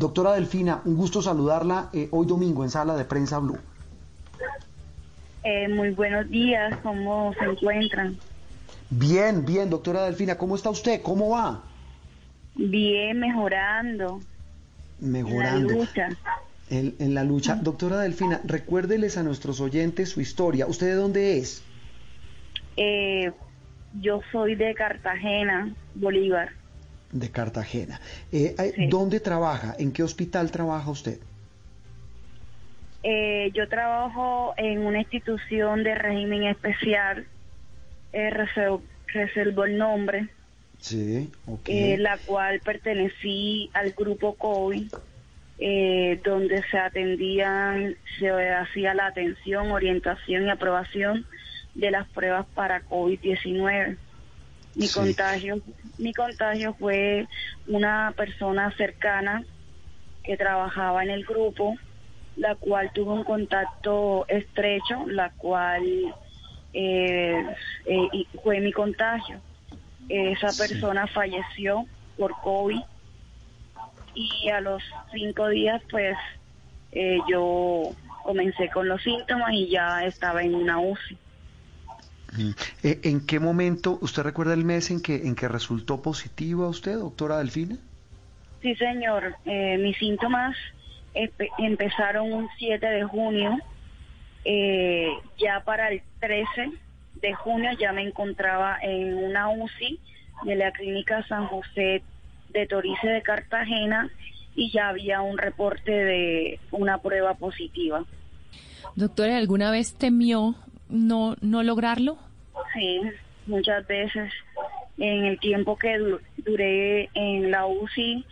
Doctora Delfina, un gusto saludarla eh, hoy domingo en Sala de Prensa Blue. Eh, muy buenos días, ¿cómo se encuentran? Bien, bien, doctora Delfina, ¿cómo está usted? ¿Cómo va? Bien, mejorando. Mejorando. En la lucha. En, la lucha. Doctora Delfina, recuérdeles a nuestros oyentes su historia. ¿Usted de dónde es? Eh, yo soy de Cartagena, Bolívar. De Cartagena. Eh, ¿Dónde trabaja? ¿En qué hospital trabaja usted? Eh, yo trabajo en una institución de régimen especial, eh, reservo, el nombre, sí, eh, la cual pertenecí al grupo COVID, eh, donde se atendían, se hacía la atención, orientación y aprobación de las pruebas para COVID-19. Mi contagio, mi contagio fue una persona cercana que trabajaba en el grupo la cual tuvo un contacto estrecho, la cual eh, eh, fue mi contagio. Esa persona falleció por COVID y a los cinco días pues eh, yo comencé con los síntomas y ya estaba en una UCI. ¿En qué momento, usted recuerda el mes en que, en que resultó positivo a usted, doctora Delfina? Sí, señor. mis síntomas empezaron un 7 de junio, eh, ya para el 13 de junio ya me encontraba en una UCI de la clínica San José de Torice de Cartagena y ya había un reporte de una prueba positiva. Doctora, ¿alguna vez temió no, no lograrlo? Sí, muchas veces. En el tiempo que duré en la UCI,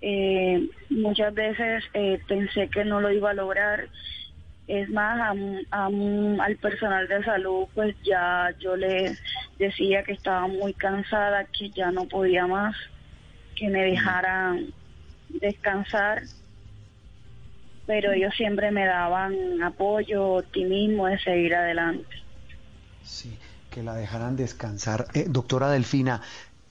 eh, muchas veces eh, pensé que no lo iba a lograr. Es más, al personal de salud, pues ya yo les decía que estaba muy cansada, que ya no podía más, que me dejaran descansar. Pero ellos siempre me daban apoyo, optimismo de seguir adelante. Sí, que la dejaran descansar. Eh, doctora Delfina,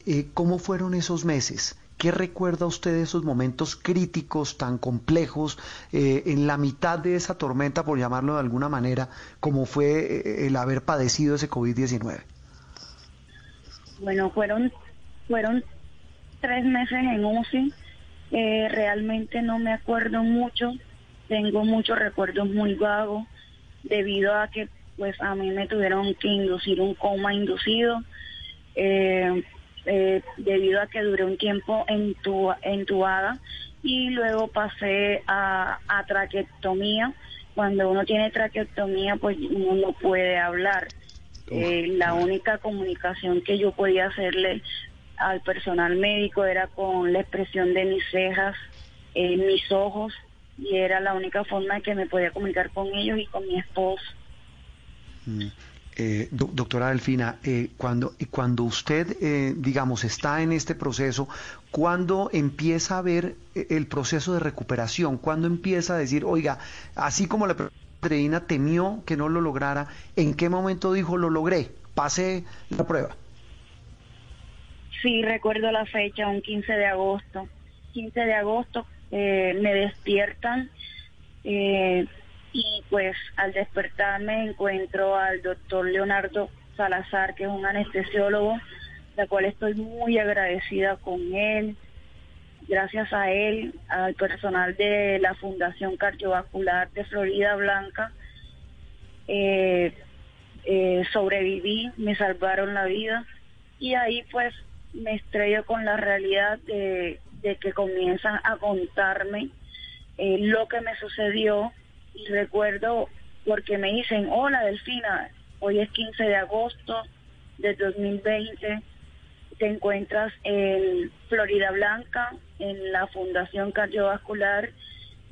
eh, ¿cómo fueron esos meses? ¿Qué recuerda usted de esos momentos críticos tan complejos eh, en la mitad de esa tormenta, por llamarlo de alguna manera, como fue eh, el haber padecido ese COVID-19? Bueno, fueron, fueron tres meses en UCI. Eh, realmente no me acuerdo mucho. Tengo muchos recuerdos muy vagos debido a que pues a mí me tuvieron que inducir un coma inducido. Eh, eh, debido a que duré un tiempo entubada y luego pasé a, a traqueotomía. Cuando uno tiene traqueotomía, pues uno no puede hablar. Eh, la única comunicación que yo podía hacerle al personal médico era con la expresión de mis cejas, eh, mis ojos, y era la única forma que me podía comunicar con ellos y con mi esposo. Mm. Eh, doctora Delfina, eh, cuando, cuando usted, eh, digamos, está en este proceso, ¿cuándo empieza a ver eh, el proceso de recuperación? ¿Cuándo empieza a decir, oiga, así como la Andreina temió que no lo lograra, ¿en qué momento dijo, lo logré, pasé la prueba? Sí, recuerdo la fecha, un 15 de agosto. 15 de agosto me despiertan y pues al despertarme encuentro al doctor Leonardo Salazar, que es un anestesiólogo, la cual estoy muy agradecida con él. Gracias a él, al personal de la Fundación Cardiovascular de Florida Blanca, eh, eh, sobreviví, me salvaron la vida y ahí pues me estrello con la realidad de, que comienzan a contarme eh, lo que me sucedió y recuerdo porque me dicen, hola Delfina, hoy es 15 de agosto de 2020, te encuentras en Florida Blanca, en la Fundación Cardiovascular,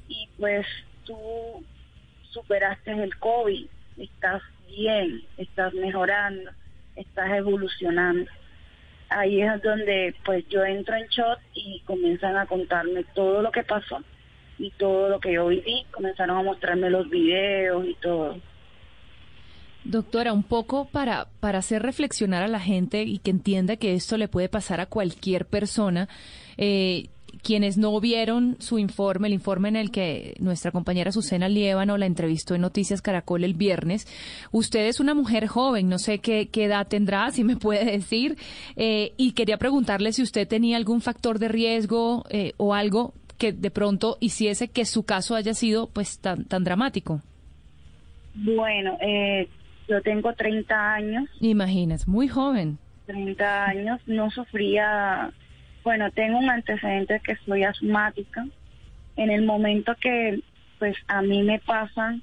y pues tú superaste el COVID, estás bien, estás mejorando, estás evolucionando. Ahí es donde pues yo entro en shot y comienzan a contarme todo lo que pasó y todo lo que yo viví, comenzaron a mostrarme los videos y todo. Doctora, un poco para, para hacer reflexionar a la gente y que entienda que esto le puede pasar a cualquier persona, eh, quienes no vieron su informe, el informe en el que nuestra compañera Susana Liévano la entrevistó en Noticias Caracol el viernes, usted es una mujer joven, no sé qué, edad tendrá, si me puede decir, eh, y quería preguntarle si usted tenía algún factor de riesgo eh, o algo que de pronto hiciese que su caso haya sido pues tan, tan dramático. Bueno, eh, yo tengo 30 años. Imaginas, muy joven. 30 años, no sufría, bueno, tengo un antecedente que soy asmática. En el momento que pues a mí me pasan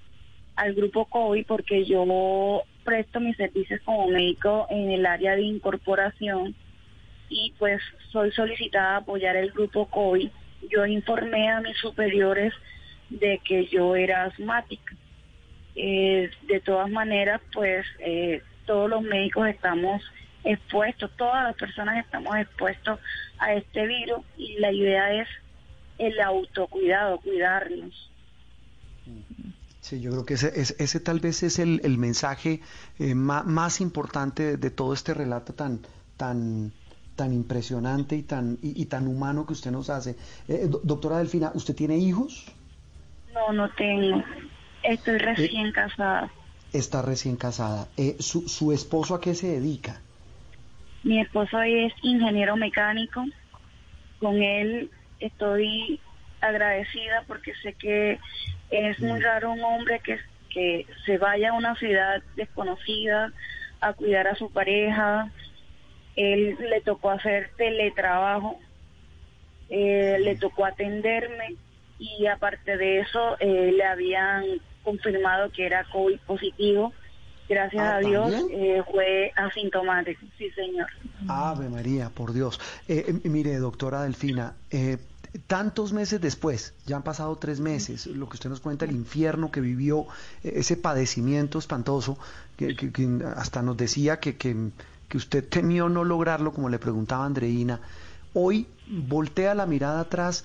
al grupo COVID porque yo presto mis servicios como médico en el área de incorporación y pues soy solicitada a apoyar el grupo COVID. Yo informé a mis superiores de que yo era asmática. Eh, de todas maneras, pues eh, todos los médicos estamos expuestos, todas las personas estamos expuestos a este virus y la idea es el autocuidado, cuidarnos. Sí, yo creo que ese, ese, tal vez es el, el mensaje eh, más, importante de, todo este relato tan, tan, tan impresionante y tan, y, tan humano que usted nos hace. Eh, doctora Delfina, ¿usted tiene hijos? No, no tengo. Estoy recién casada. Está recién casada. ¿su, ¿Su esposo a qué se dedica? Mi esposo es ingeniero mecánico. Con él estoy agradecida porque sé que es muy raro un hombre que, que se vaya a una ciudad desconocida a cuidar a su pareja. Él le tocó hacer teletrabajo, eh, le tocó atenderme y aparte de eso eh, le habían confirmado que era COVID positivo gracias ah, a Dios, eh, fue asintomático, sí señor. Ave María, por Dios. Eh, eh, mire, doctora Delfina, tantos meses después, ya han pasado tres meses, lo que usted nos cuenta, el infierno que vivió, ese padecimiento espantoso, que, hasta nos decía que, que, usted temió no lograrlo, como le preguntaba Andreina, hoy voltea la mirada atrás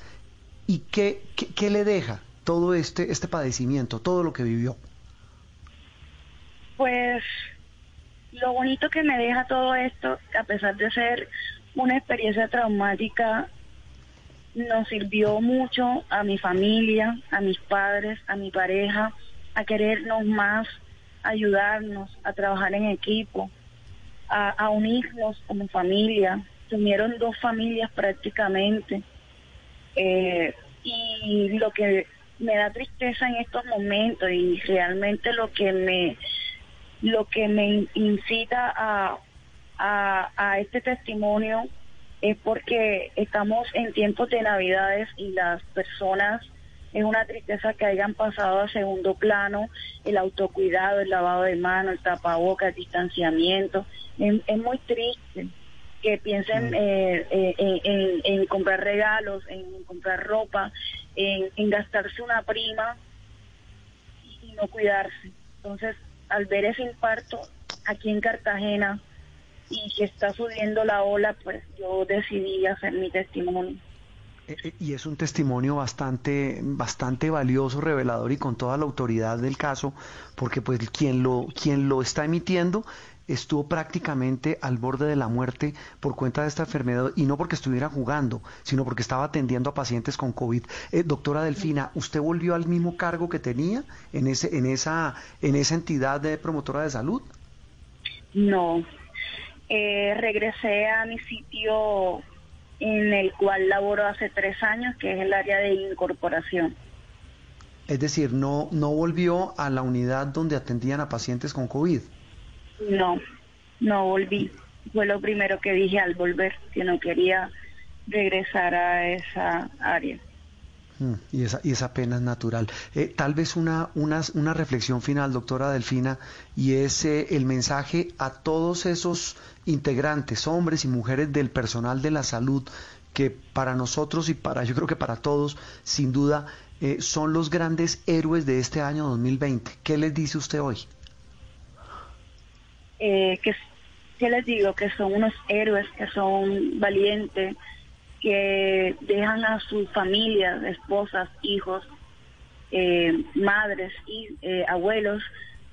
y ¿qué, qué, qué le deja todo este, este padecimiento, todo lo que vivió? Pues lo bonito que me deja todo esto, a pesar de ser una experiencia traumática, nos sirvió mucho a mi familia, a mis padres, a mi pareja, a querernos más, a ayudarnos, a trabajar en equipo, a, unirnos como familia. Se unieron dos familias prácticamente. Eh, y lo que me da tristeza en estos momentos y realmente lo que me lo que me incita a, a, este testimonio es porque estamos en tiempos de navidades y las personas es una tristeza que hayan pasado a segundo plano el autocuidado, el lavado de manos, el tapabocas, el distanciamiento. Es, muy triste que piensen mm. eh, eh, en, comprar regalos, en comprar ropa, en, en gastarse una prima y no cuidarse. Entonces, al ver ese infarto aquí en Cartagena y que está subiendo la ola, pues yo decidí hacer mi testimonio. Eh, eh, y es un testimonio bastante, bastante valioso, revelador y con toda la autoridad del caso, porque pues quien lo, quien lo está emitiendo estuvo prácticamente al borde de la muerte por cuenta de esta enfermedad y no porque estuviera jugando, sino porque estaba atendiendo a pacientes con COVID. Eh, doctora Delfina, ¿usted volvió al mismo cargo que tenía en, ese, en, esa, en esa entidad de promotora de salud? No, eh, regresé a mi sitio en el cual laboro hace tres años, que es el área de incorporación. Es decir, no, no volvió a la unidad donde atendían a pacientes con COVID. No, no volví. Fue lo primero que dije al volver, que no quería regresar a esa área. Mm, y esa, y esa pena es natural. Eh, tal vez una, una, una, reflexión final, doctora Delfina, y es eh, el mensaje a todos esos integrantes, hombres y mujeres del personal de la salud, que para nosotros y para, yo creo que para todos, sin duda, eh, son los grandes héroes de este año 2020. ¿Qué les dice usted hoy? eh, que, les digo, que son unos héroes, que son valientes, que dejan a sus familias, esposas, hijos, eh, madres y eh, abuelos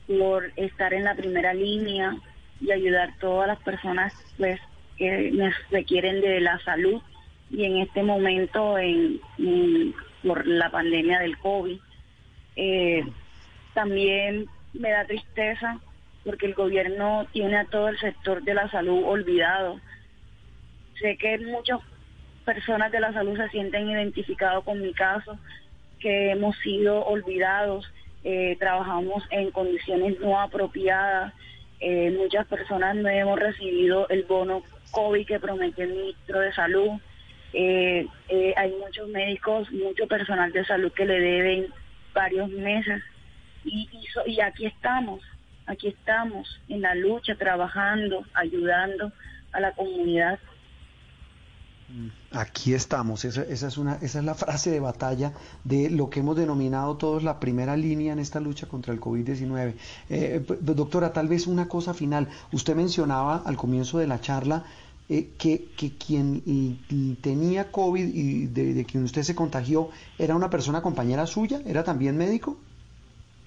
por estar en la primera línea y ayudar todas las personas pues que requieren de la salud y en este momento en, por la pandemia del COVID. Eh, también me da tristeza porque el gobierno tiene a todo el sector de la salud olvidado. Sé que muchas personas de la salud se sienten identificados con mi caso, que hemos sido olvidados, eh, trabajamos en condiciones no apropiadas, eh, muchas personas no hemos recibido el bono COVID que prometió el ministro de Salud. Eh, hay muchos médicos, mucho personal de salud que le deben varios meses y, y aquí estamos, aquí estamos en la lucha, trabajando, ayudando a la comunidad. Aquí estamos, esa, es una, esa es la frase de batalla de lo que hemos denominado todos la primera línea en esta lucha contra el COVID-19. Eh, doctora, tal vez una cosa final. Usted mencionaba al comienzo de la charla eh, que, que, quien tenía COVID y de, de, quien usted se contagió era una persona compañera suya, ¿era también médico?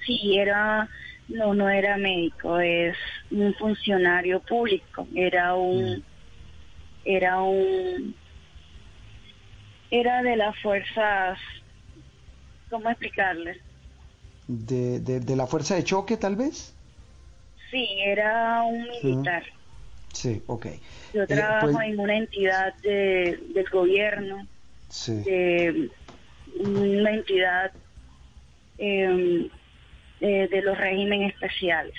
Sí, era, no, no era médico, es un funcionario público, era un, mm. era un era de las fuerzas, ¿cómo explicarle? De, de, la fuerza de choque, tal vez? Sí, era un militar. Sí, ok. Yo eh, trabajo pues en una entidad de, del gobierno, sí. de una entidad em, eh, de los regímenes especiales.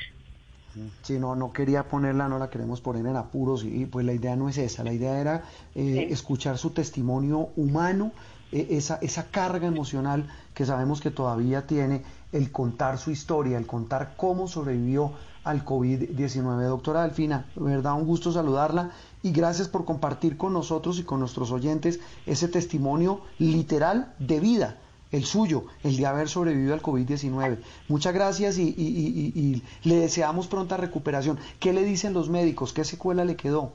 Sí, no, no quería ponerla, no la queremos poner en apuros y, pues la idea no es esa, la idea era eh, escuchar su testimonio humano, eh, esa, esa carga emocional que sabemos que todavía tiene, el contar su historia, el contar cómo sobrevivió al COVID-19. Doctora Delfina, de verdad un gusto saludarla y gracias por compartir con nosotros y con nuestros oyentes ese testimonio literal de vida el suyo, el de haber sobrevivido al COVID-19. Muchas gracias y, le deseamos pronta recuperación. ¿Qué le dicen los médicos? ¿Qué secuela le quedó?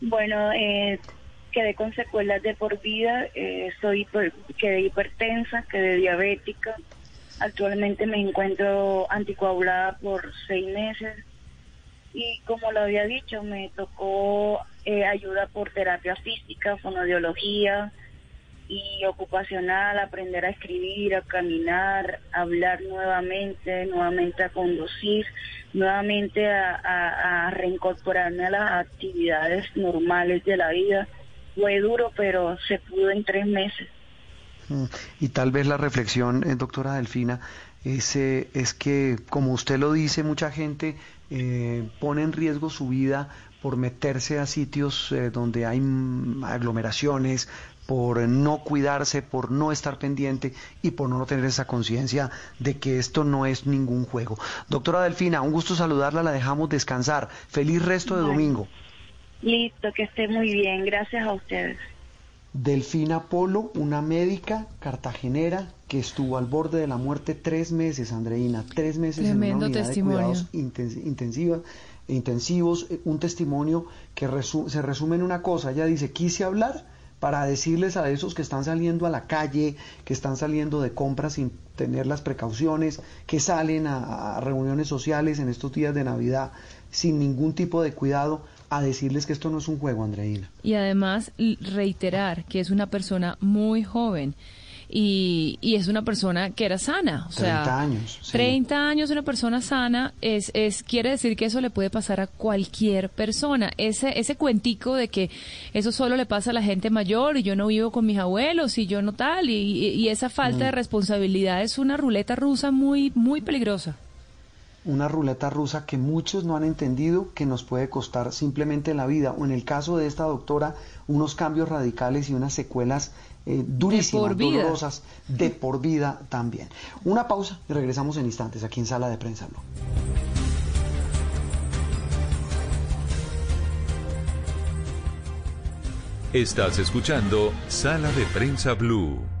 Bueno, eh, quedé con secuelas de por vida, eh, soy quedé hipertensa, quedé diabética. Actualmente me encuentro anticoagulada por seis meses y como lo había dicho, me tocó eh, ayuda por terapia física, fonodiología, y ocupacional, aprender a escribir, a caminar, a hablar nuevamente, nuevamente a conducir, nuevamente a, reincorporarme a las actividades normales de la vida. Fue duro, pero se pudo en tres meses. Mm, y tal vez la reflexión, eh, doctora Delfina, es, es que, como usted lo dice, mucha gente eh, pone en riesgo su vida por meterse a sitios eh, donde hay aglomeraciones, por no cuidarse, por no estar pendiente y por no tener esa conciencia de que esto no es ningún juego. Doctora Delfina, un gusto saludarla, la dejamos descansar. Feliz resto de domingo. Listo, que esté muy bien, gracias a ustedes. Delfina Polo, una médica cartagenera que estuvo al borde de la muerte tres meses, Andreina, tres meses en una unidad de cuidados intensivos, eh, un testimonio que se resume en una cosa, ella dice, quise hablar, para decirles a esos que están saliendo a la calle, que están saliendo de compras sin tener las precauciones, que salen a, reuniones sociales en estos días de Navidad sin ningún tipo de cuidado, a decirles que esto no es un juego, Andreina. Y además reiterar que es una persona muy joven y, y es una persona que era sana. O 30 sea, años. 30 años una persona sana es, es, quiere decir que eso le puede pasar a cualquier persona. Ese, ese cuentico de que eso solo le pasa a la gente mayor y yo no vivo con mis abuelos y yo no tal, y, y, esa falta de mm. responsabilidad es una ruleta rusa muy, muy peligrosa una ruleta rusa que muchos no han entendido que nos puede costar simplemente la vida o en el caso de esta doctora unos cambios radicales y unas secuelas eh, durísimas, dolorosas, de por vida también. Una pausa y regresamos en instantes aquí en Sala de Prensa Blue. Estás escuchando Sala de Prensa Blue.